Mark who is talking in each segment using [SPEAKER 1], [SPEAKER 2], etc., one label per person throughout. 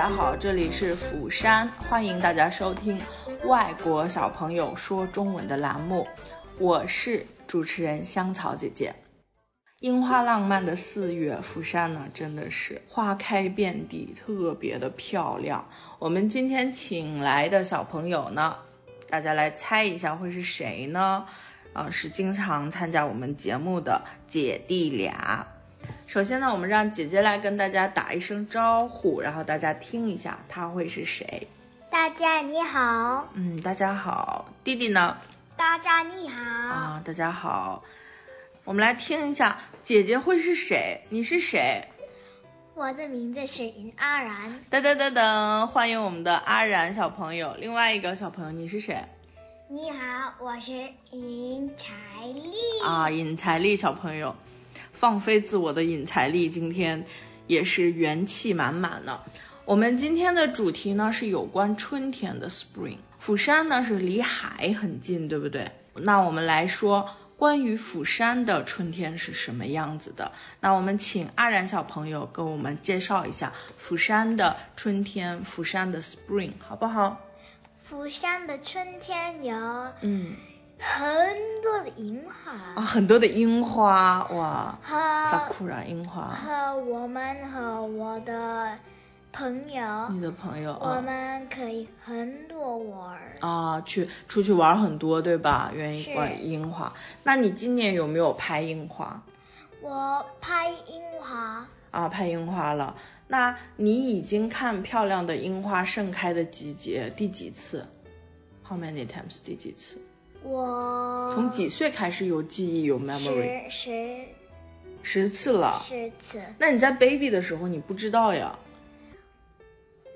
[SPEAKER 1] 大家好，这里是釜山，欢迎大家收听外国小朋友说中文的栏目，我是主持人香草姐姐。樱花浪漫的四月，釜山呢真的是花开遍地，特别的漂亮。我们今天请来的小朋友呢，大家来猜一下会是谁呢？啊，是经常参加我们节目的姐弟俩。首先呢，我们让姐姐来跟大家打一声招呼，然后大家听一下她会是谁。
[SPEAKER 2] 大家你好。
[SPEAKER 1] 嗯，大家好。弟弟呢？
[SPEAKER 2] 大家你好。
[SPEAKER 1] 啊，大家好。我们来听一下姐姐会是谁？你是谁？
[SPEAKER 2] 我的名字是尹阿然。
[SPEAKER 1] 噔噔噔噔，欢迎我们的阿然小朋友。另外一个小朋友，你是谁？
[SPEAKER 2] 你好，我是尹彩丽。
[SPEAKER 1] 啊，尹彩丽小朋友。放飞自我的引财力今天也是元气满满的。我们今天的主题呢是有关春天的 spring。釜山呢是离海很近，对不对？那我们来说关于釜山的春天是什么样子的。那我们请阿然小朋友跟我们介绍一下釜山的春天，釜山的 spring 好不好？
[SPEAKER 2] 釜山的春天有
[SPEAKER 1] 嗯。
[SPEAKER 2] 很多的樱花
[SPEAKER 1] 啊，很多的樱花哇，
[SPEAKER 2] 萨
[SPEAKER 1] 库拉樱花。
[SPEAKER 2] 和我们和我的朋友，
[SPEAKER 1] 你的朋友，
[SPEAKER 2] 我们可以很多玩
[SPEAKER 1] 啊，去出去玩很多对吧？愿意玩樱花。那你今年有没有拍樱花？
[SPEAKER 2] 我拍樱花
[SPEAKER 1] 啊，拍樱花了。那你已经看漂亮的樱花盛开的季节第几次？How many times？第几次？
[SPEAKER 2] 我
[SPEAKER 1] 从几岁开始有记忆有 memory？
[SPEAKER 2] 十十
[SPEAKER 1] 十次了。
[SPEAKER 2] 十次。
[SPEAKER 1] 那你在 baby 的时候你不知道呀？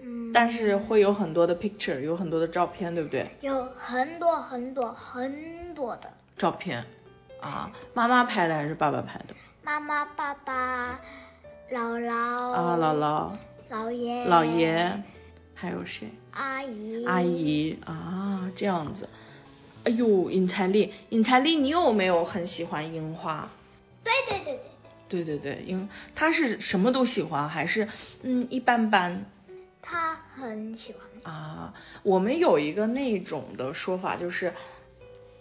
[SPEAKER 2] 嗯。
[SPEAKER 1] 但是会有很多的 picture，有很多的照片，对不对？
[SPEAKER 2] 有很多很多很多的
[SPEAKER 1] 照片啊，妈妈拍的还是爸爸拍的？
[SPEAKER 2] 妈妈、爸爸、姥姥
[SPEAKER 1] 啊，姥姥、
[SPEAKER 2] 姥爷、
[SPEAKER 1] 姥爷，还有谁？
[SPEAKER 2] 阿姨、
[SPEAKER 1] 阿姨啊，这样子。哎呦，尹彩丽，尹彩丽，你有没有很喜欢樱花？
[SPEAKER 2] 对对对对
[SPEAKER 1] 对。对对对，因他是什么都喜欢，还是嗯一般般？
[SPEAKER 2] 他很喜欢。
[SPEAKER 1] 啊，我们有一个那种的说法，就是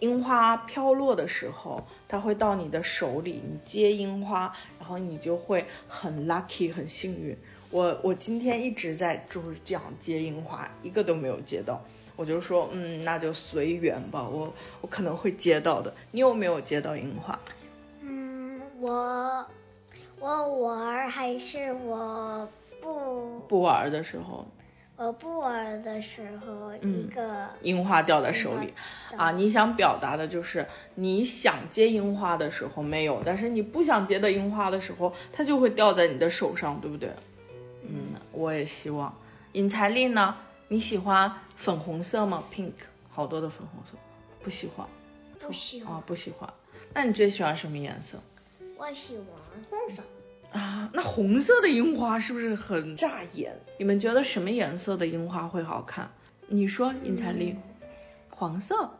[SPEAKER 1] 樱花飘落的时候，它会到你的手里，你接樱花，然后你就会很 lucky，很幸运。我我今天一直在就是这样接樱花，一个都没有接到。我就说，嗯，那就随缘吧，我我可能会接到的。你有没有接到樱花？
[SPEAKER 2] 嗯，我我玩还是我不
[SPEAKER 1] 不玩的时候？
[SPEAKER 2] 我不玩的时候，一个
[SPEAKER 1] 樱花掉在手里啊！你想表达的就是你想接樱花的时候没有，但是你不想接的樱花的时候，它就会掉在你的手上，对不对？嗯，我也希望。尹彩丽呢？你喜欢粉红色吗？Pink，好多的粉红色。不喜欢。
[SPEAKER 2] 不喜欢。
[SPEAKER 1] 啊，不喜欢。那你最喜欢什么颜色？
[SPEAKER 2] 我喜欢红色。
[SPEAKER 1] 啊，那红色的樱花是不是很扎眼？你们觉得什么颜色的樱花会好看？你说，尹彩丽。黄色。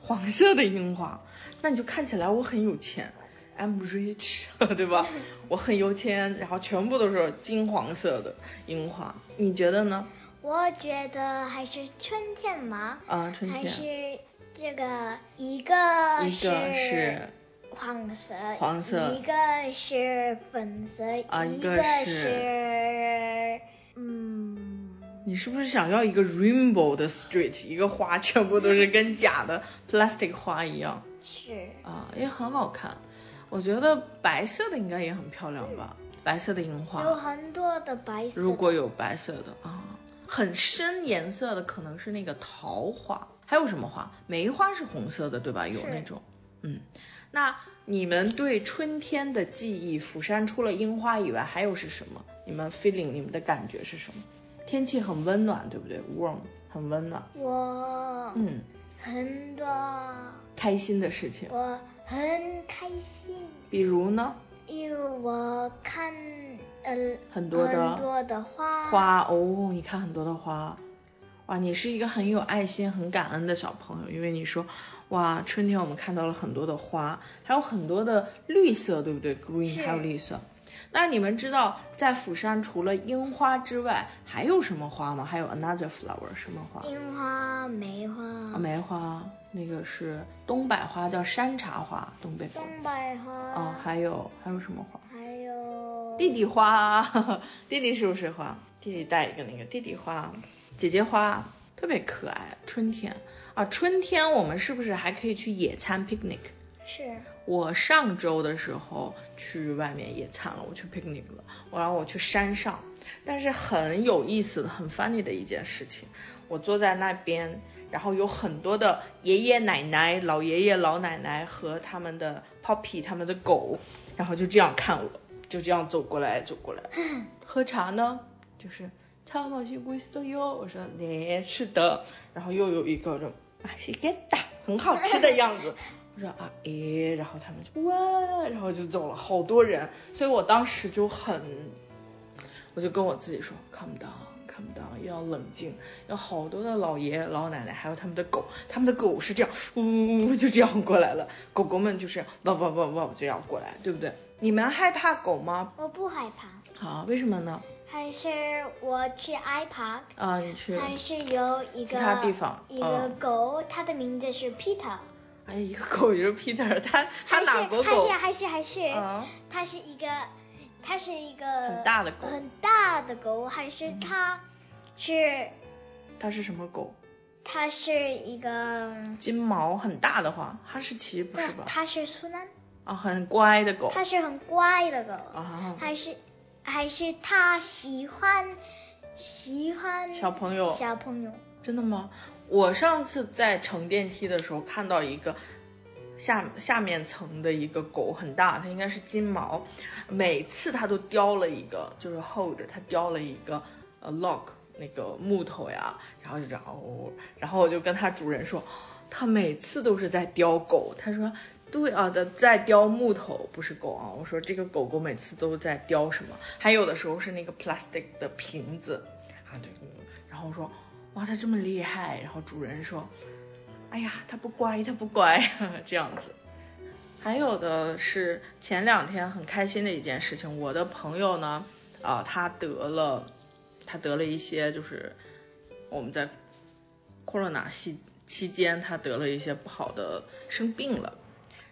[SPEAKER 1] 黄色的樱花，那你就看起来我很有钱。I'm rich，对吧？我很有钱，然后全部都是金黄色的樱花，你觉得呢？
[SPEAKER 2] 我觉得还是春天嘛。
[SPEAKER 1] 啊，春天。
[SPEAKER 2] 还是这个一
[SPEAKER 1] 个一个
[SPEAKER 2] 是黄色，
[SPEAKER 1] 黄色，
[SPEAKER 2] 一个是粉色，
[SPEAKER 1] 啊，
[SPEAKER 2] 一
[SPEAKER 1] 个
[SPEAKER 2] 是嗯。
[SPEAKER 1] 你是不是想要一个 rainbow 的 street，一个花全部都是跟假的 plastic 花一样？
[SPEAKER 2] 是。
[SPEAKER 1] 啊，也很好看。我觉得白色的应该也很漂亮吧，白色的樱花。
[SPEAKER 2] 有很多的白色。
[SPEAKER 1] 如果有白色的啊，很深颜色的可能是那个桃花，还有什么花？梅花是红色的对吧？有那种。嗯，那你们对春天的记忆，釜山除了樱花以外还有是什么？你们 feeling 你们的感觉是什么？天气很温暖，对不对？warm，很温暖。
[SPEAKER 2] 我
[SPEAKER 1] 嗯，
[SPEAKER 2] 很多
[SPEAKER 1] 开心的事情。
[SPEAKER 2] 我。很开心，
[SPEAKER 1] 比如呢？
[SPEAKER 2] 因为我看呃
[SPEAKER 1] 很多的
[SPEAKER 2] 很多的花
[SPEAKER 1] 花哦，你看很多的花，哇，你是一个很有爱心、很感恩的小朋友，因为你说，哇，春天我们看到了很多的花，还有很多的绿色，对不对？Green 还有绿色。那你们知道在釜山除了樱花之外，还有什么花吗？还有 another flower 什么花？
[SPEAKER 2] 樱花、梅花、
[SPEAKER 1] 啊，梅花，那个是东北花，叫山茶花，东北
[SPEAKER 2] 东北花，
[SPEAKER 1] 哦，还有还有什么花？
[SPEAKER 2] 还有
[SPEAKER 1] 弟弟花，弟弟是不是花？弟弟带一个那个弟弟花，姐姐花特别可爱。春天啊，春天我们是不是还可以去野餐 picnic？
[SPEAKER 2] 是。
[SPEAKER 1] 我上周的时候去外面野餐了，我去 picnic 了，我然后我去山上，但是很有意思的、很 funny 的一件事情，我坐在那边，然后有很多的爷爷奶奶、老爷爷老奶奶和他们的 puppy 他们的狗，然后就这样看我，就这样走过来走过来，喝茶呢，就是茶马西贵斯哟，我说对，是的，然后又有一个人马西给达，很好吃的样子。我说啊诶，然后他们就哇，然后就走了，好多人，所以我当时就很，我就跟我自己说，calm down，calm down，要冷静，有好多的老爷爷老奶奶，还有他们的狗，他们的狗是这样，呜呜就这样过来了，狗狗们就是汪汪汪汪就要过来，对不对？你们害怕狗吗？
[SPEAKER 2] 我不害怕，
[SPEAKER 1] 好，为什么呢？
[SPEAKER 2] 还是我去 iPark，
[SPEAKER 1] 啊，你去，
[SPEAKER 2] 还是有一个
[SPEAKER 1] 其他地方
[SPEAKER 2] 一个
[SPEAKER 1] 嗯
[SPEAKER 2] 狗，它的名字是 Peter，
[SPEAKER 1] 哎，一个狗就是 Peter，他他哪国狗？
[SPEAKER 2] 还是还是还是，
[SPEAKER 1] 啊，
[SPEAKER 2] 它是一个，它是一个
[SPEAKER 1] 很大的狗
[SPEAKER 2] 很大的狗，还是它是
[SPEAKER 1] 它是什么狗？
[SPEAKER 2] 它是一个，
[SPEAKER 1] 金毛很大的话，哈士奇不是吧？
[SPEAKER 2] 它是苏南，
[SPEAKER 1] 啊，很乖的狗。
[SPEAKER 2] 它是很乖的狗，
[SPEAKER 1] 啊，
[SPEAKER 2] 还是还是它喜欢喜欢
[SPEAKER 1] 小朋友
[SPEAKER 2] 小朋友，
[SPEAKER 1] 真的吗？我上次在乘电梯的时候看到一个下下面层的一个狗很大，它应该是金毛，每次它都叼了一个，就是 hold，它叼了一个呃 lock 那个木头呀，然后就这样哦，然后我就跟它主人说，它每次都是在叼狗，他说。对啊的，在叼木头，不是狗啊。我说这个狗狗每次都在叼什么？还有的时候是那个 plastic 的瓶子啊，对。然后我说哇，它这么厉害。然后主人说，哎呀，它不乖，它不乖，这样子。还有的是前两天很开心的一件事情，我的朋友呢，啊、他得了，他得了一些就是我们在 corona 期期间，他得了一些不好的生病了。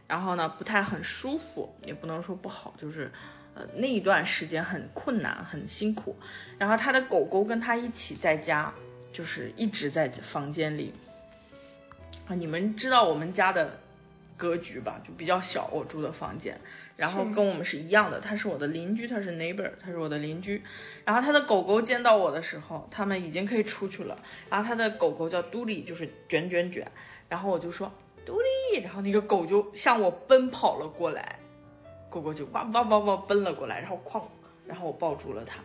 [SPEAKER 1] 然后呢，不太很舒服，也不能说不好，就是呃那一段时间很困难，很辛苦。然后他的狗狗跟他一起在家，就是一直在房间里。啊，你们知道我们家的格局吧？就比较小，我住的房间，然后跟我们是一样的。他是我的邻居，他是 neighbor，他是我的邻居。然后他的狗狗见到我的时候，他们已经可以出去了。然后他的狗狗叫嘟里，就是卷卷卷。然后我就说。嘟里，然后那个狗就向我奔跑了过来，狗狗就哇哇哇哇奔了过来，然后哐，然后我抱住了它。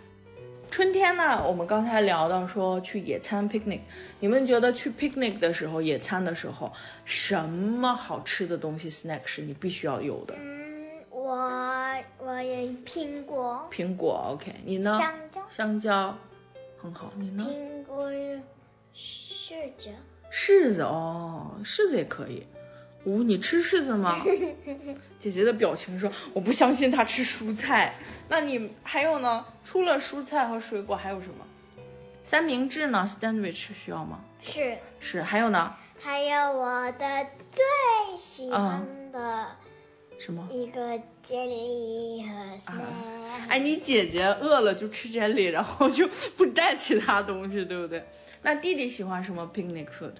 [SPEAKER 1] 春天呢，我们刚才聊到说去野餐 picnic，你们觉得去 picnic 的时候，野餐的时候，什么好吃的东西 snack 是你必须要有的？
[SPEAKER 2] 嗯，我我有苹果，
[SPEAKER 1] 苹果，OK，你呢？
[SPEAKER 2] 香蕉，
[SPEAKER 1] 香蕉，很好，你呢？
[SPEAKER 2] 苹果，柿子，
[SPEAKER 1] 柿子哦，柿子也可以。哦，你吃柿子吗？姐姐的表情说：“我不相信他吃蔬菜。”那你还有呢？除了蔬菜和水果还有什么？三明治呢？Sandwich 需要吗？
[SPEAKER 2] 是，
[SPEAKER 1] 是。还有呢？
[SPEAKER 2] 还有我的最喜欢的
[SPEAKER 1] 什么？
[SPEAKER 2] 一个 jelly 和 snack。
[SPEAKER 1] 哎，你姐姐饿了就吃 jelly，然后就不带其他东西，对不对？那弟弟喜欢什么 picnic food？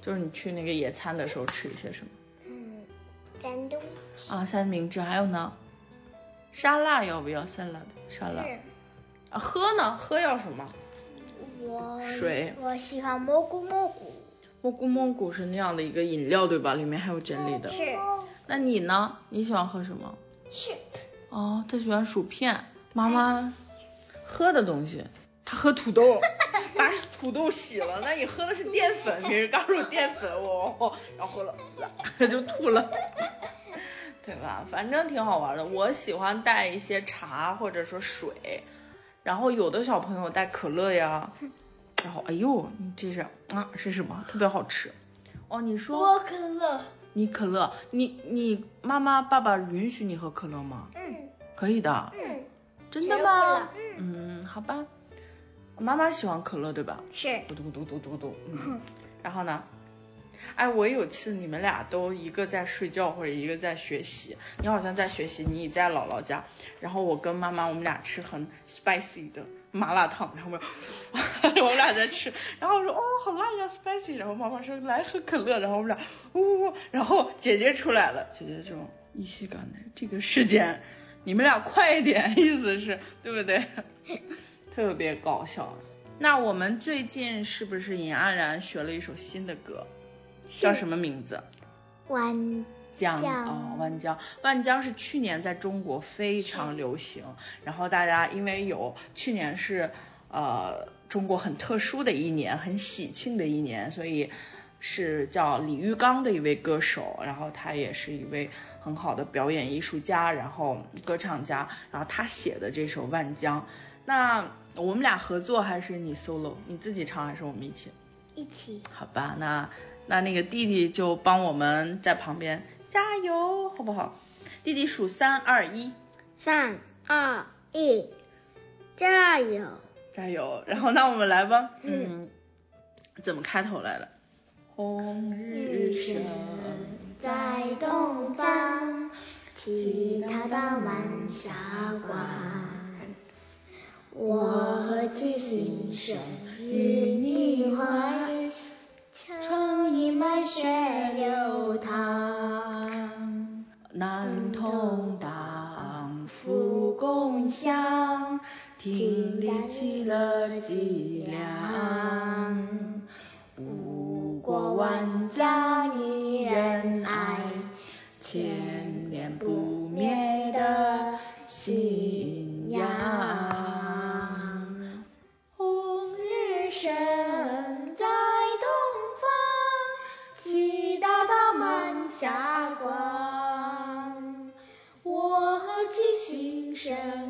[SPEAKER 1] 就是你去那个野餐的时候吃一些什么？
[SPEAKER 2] 嗯，三东
[SPEAKER 1] 啊，三明治，还有呢？沙拉要不要？salad 沙拉啊，喝呢？喝要什么？
[SPEAKER 2] 我
[SPEAKER 1] 水
[SPEAKER 2] 我喜欢蘑菇蘑菇。
[SPEAKER 1] 蘑菇蘑菇是那样的一个饮料对吧？里面还有真理的。
[SPEAKER 2] 是
[SPEAKER 1] 那你呢？你喜欢喝什么？
[SPEAKER 2] 是
[SPEAKER 1] 哦，他喜欢薯片。妈妈喝的东西，他喝土豆，把土豆洗了。那你喝的是淀粉，平时刚说淀粉哦，然后喝了 就吐了。对吧？反正挺好玩的。我喜欢带一些茶或者说水，然后有的小朋友带可乐呀，然后哎呦，你这是啊是什么？特别好吃。哦，你说
[SPEAKER 2] 我可乐。
[SPEAKER 1] 你可乐，你你妈妈爸爸允许你喝可乐吗？
[SPEAKER 2] 嗯。
[SPEAKER 1] 可以的。
[SPEAKER 2] 嗯。
[SPEAKER 1] 真的吗？嗯，好吧。妈妈喜欢可乐对吧？
[SPEAKER 2] 是。
[SPEAKER 1] 嘟嘟咕嘟嘟嘟咕嘟。嗯。然后呢？哎，我有次你们俩都一个在睡觉或者一个在学习，你好像在学习，你在姥姥家，然后我跟妈妈我们俩吃很 spicy 的麻辣烫，然后我们 俩在吃，然后我说哦好辣呀 spicy，然后妈妈说来喝可乐，然后我们俩呜，然后姐姐出来了，姐姐这种依稀感的这个时间，你们俩快一点，意思是对不对？特别搞笑。那我们最近是不是尹安然学了一首新的歌？叫什么名字？
[SPEAKER 2] 万
[SPEAKER 1] 江哦，万江，万江是去年在中国非常流行，然后大家因为有去年是呃中国很特殊的一年，很喜庆的一年，所以是叫李玉刚的一位歌手，然后他也是一位很好的表演艺术家，然后歌唱家，然后他写的这首万江，那我们俩合作还是你 solo，你自己唱还是我们一起？
[SPEAKER 2] 一起。
[SPEAKER 1] 好吧，那。那那个弟弟就帮我们在旁边加油，好不好？弟弟数三二一，
[SPEAKER 2] 三二一，加油，
[SPEAKER 1] 加油。然后那我们来吧，嗯，怎么开头来的？红日升在东方，其他的满霞光。我何其心生于你怀。唱一脉血流淌，男童当福共享，听力起了脊梁。五国万家一人爱，千生。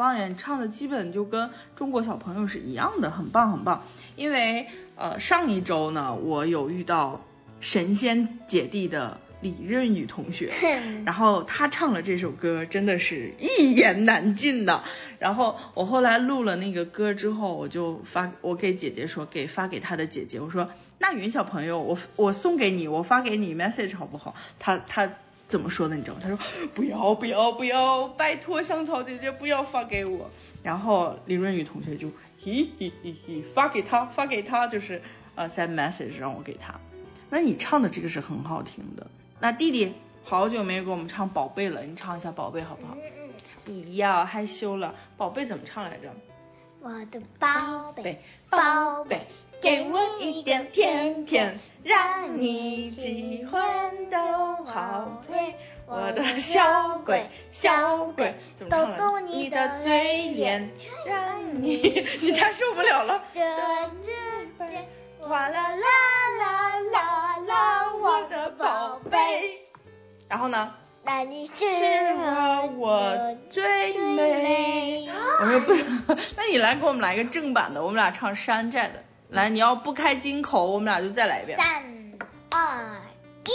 [SPEAKER 1] 棒呀！你唱的基本就跟中国小朋友是一样的，很棒很棒。因为呃上一周呢，我有遇到神仙姐弟的李任宇同学，然后他唱了这首歌，真的是一言难尽的。然后我后来录了那个歌之后，我就发我给姐姐说，给发给他的姐姐，我说那云小朋友，我我送给你，我发给你 message 好不好？他他。怎么说的你知道吗？他说不要不要不要，拜托香草姐姐不要发给我。然后李润宇同学就嘿嘿嘿嘿发给他发给他，就是呃 send message 让我给他。那你唱的这个是很好听的。那弟弟好久没有给我们唱宝贝了，你唱一下宝贝好不好？不要害羞了，宝贝怎么唱来着？
[SPEAKER 2] 我的宝贝
[SPEAKER 1] 宝贝。给我一点甜甜，让你喜欢都好配。我的小鬼小鬼，怎么唱来你的嘴脸，让你 你太受不了了。哇啦啦啦啦啦，我的宝贝。然后呢？
[SPEAKER 2] 那你是
[SPEAKER 1] 我最美。我说不，那你来给我们来一个正版的，我们俩唱山寨的。来，你要不开金口，我们俩就再来一遍。
[SPEAKER 2] 三二一，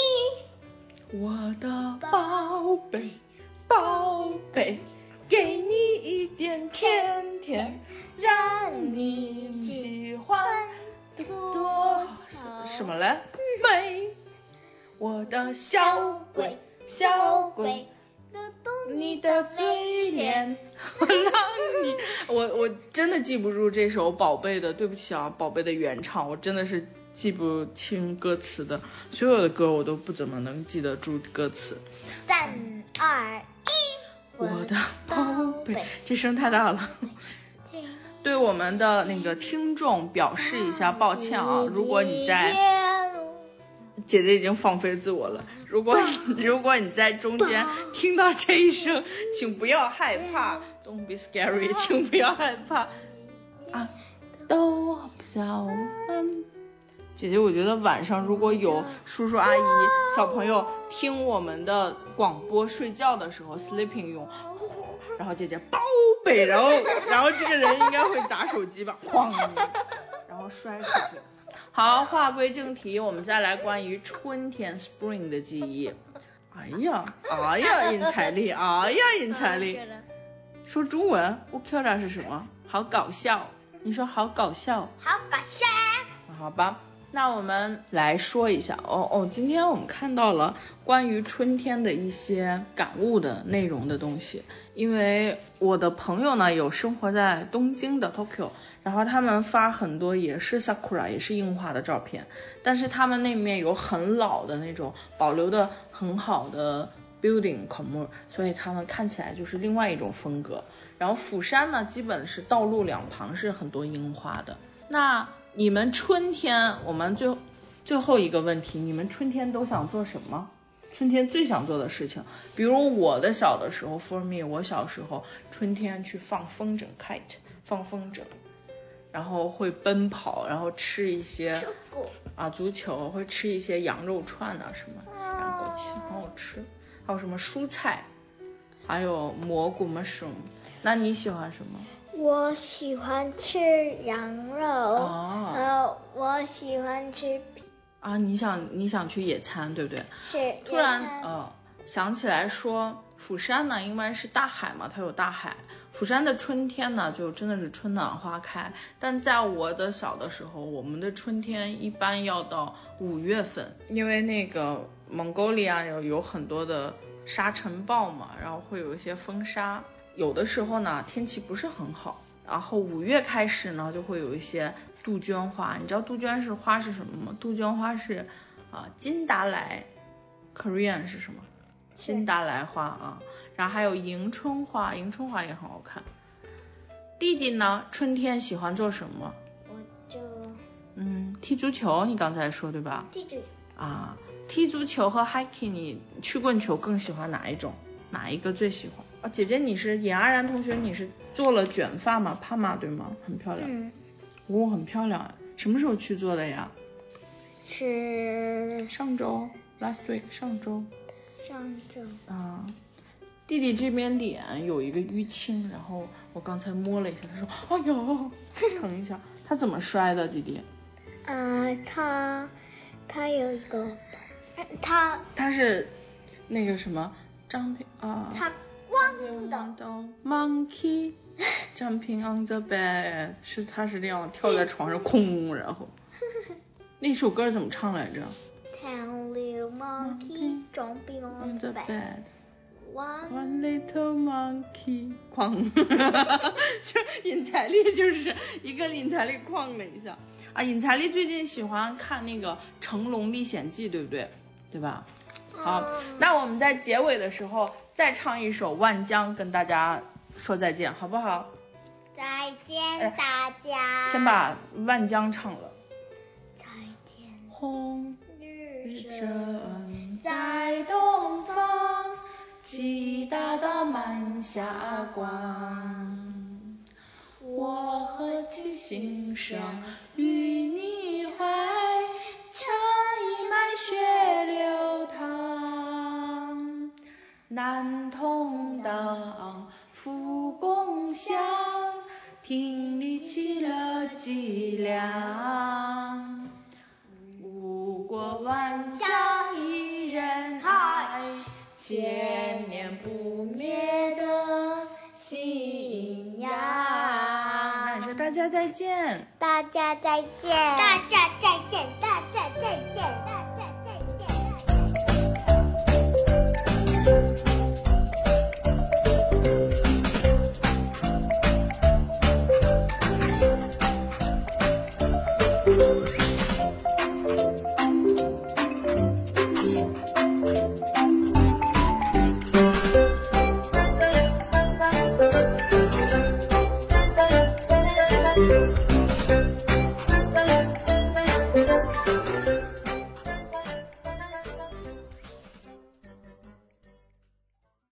[SPEAKER 1] 我的宝贝宝贝，给你一点甜甜，让你喜欢多什么嘞？美，我的小鬼小鬼。你的嘴脸，我让你，我我真的记不住这首宝贝的，对不起啊，宝贝的原唱，我真的是记不清歌词的，所有的歌我都不怎么能记得住歌词。
[SPEAKER 2] 三二一，
[SPEAKER 1] 我的宝贝，这声太大了。对对我们的那个听众表示一下抱歉啊！如果你在，姐姐已经放飞自我了。如果 如果你在中间听到这一声，请不要害怕，Don't be scary，请不要害怕啊！都不叫。姐姐，我觉得晚上如果有叔叔阿姨、小朋友听我们的广播睡觉的时候，sleeping 用，然后姐姐包背，然后然后这个人应该会砸手机吧，哐，然后摔出去。好，话归正题，我们再来关于春天 spring 的记忆。哎呀，哎呀，尹彩丽，哎呀，尹彩丽，说中文，我漂亮是什么？好搞笑，你说好搞笑，
[SPEAKER 2] 好搞笑。
[SPEAKER 1] 好吧。那我们来说一下哦哦，今天我们看到了关于春天的一些感悟的内容的东西。因为我的朋友呢有生活在东京的 Tokyo，然后他们发很多也是 sakura 也是樱花的照片，但是他们那面有很老的那种保留的很好的 building 孔木，所以他们看起来就是另外一种风格。然后釜山呢基本是道路两旁是很多樱花的。那你们春天，我们最最后一个问题，你们春天都想做什么？春天最想做的事情，比如我的小的时候，for me，我小时候春天去放风筝，kite，放风筝，然后会奔跑，然后吃一些啊足球，会吃一些羊肉串啊什么，然后过去很好吃，还有什么蔬菜，还有蘑菇 mushroom，那你喜欢什么？
[SPEAKER 2] 我喜欢吃羊肉，呃，我喜欢吃
[SPEAKER 1] 啊，你想你想去野餐，对不对？
[SPEAKER 2] 是。
[SPEAKER 1] 突然呃想起来说，釜山呢，因为是大海嘛，它有大海。釜山的春天呢，就真的是春暖花开。但在我的小的时候，我们的春天一般要到五月份，因为那个蒙古利亚有有很多的沙尘暴嘛，然后会有一些风沙。有的时候呢，天气不是很好，然后五月开始呢，就会有一些杜鹃花。你知道杜鹃是花是什么吗？杜鹃花是啊金达莱，Korean 是什么？金达莱花啊。然后还有迎春花，迎春花也很好看。弟弟呢，春天喜欢做什么？
[SPEAKER 2] 我就
[SPEAKER 1] 嗯踢足球，你刚才说对吧？
[SPEAKER 2] 踢足球
[SPEAKER 1] 啊，踢足球和 hiking，你曲棍球更喜欢哪一种？哪一个最喜欢？啊，姐姐，你是尹安然同学，你是做了卷发吗？帕玛对吗？很漂亮。
[SPEAKER 2] 嗯。
[SPEAKER 1] 哦，很漂亮。什么时候去做的呀？
[SPEAKER 2] 是
[SPEAKER 1] 上周，last week，上周。
[SPEAKER 2] 上周。
[SPEAKER 1] 啊。弟弟这边脸有一个淤青，然后我刚才摸了一下，他说，哎呦，疼一下。他怎么摔的，弟弟？
[SPEAKER 2] 呃，他他有一个，他
[SPEAKER 1] 他是那个什么？张平啊，
[SPEAKER 2] 他光的
[SPEAKER 1] monkey，jumping on the bed，是他是这样跳在床上空，然后那首歌怎么唱来着
[SPEAKER 2] ？Ten little monkey jumping on the bed，one
[SPEAKER 1] little monkey，哐，就尹彩丽就是一个尹彩丽哐了一下啊，尹彩丽最近喜欢看那个《成龙历险记》，对不对？对吧？好，那我们在结尾的时候再唱一首《万江》，跟大家说再见，好不好？
[SPEAKER 2] 再见，大家。
[SPEAKER 1] 先把《万江》唱了。
[SPEAKER 2] 再见。
[SPEAKER 1] 红日正在东方，其大道满霞光。我何其心声与你怀，茶一脉血难同当，复共享，挺立起了脊梁。五国万疆一人爱，千年不灭的信仰。那说大家再见，
[SPEAKER 2] 大家再见，大家再见，大家再见。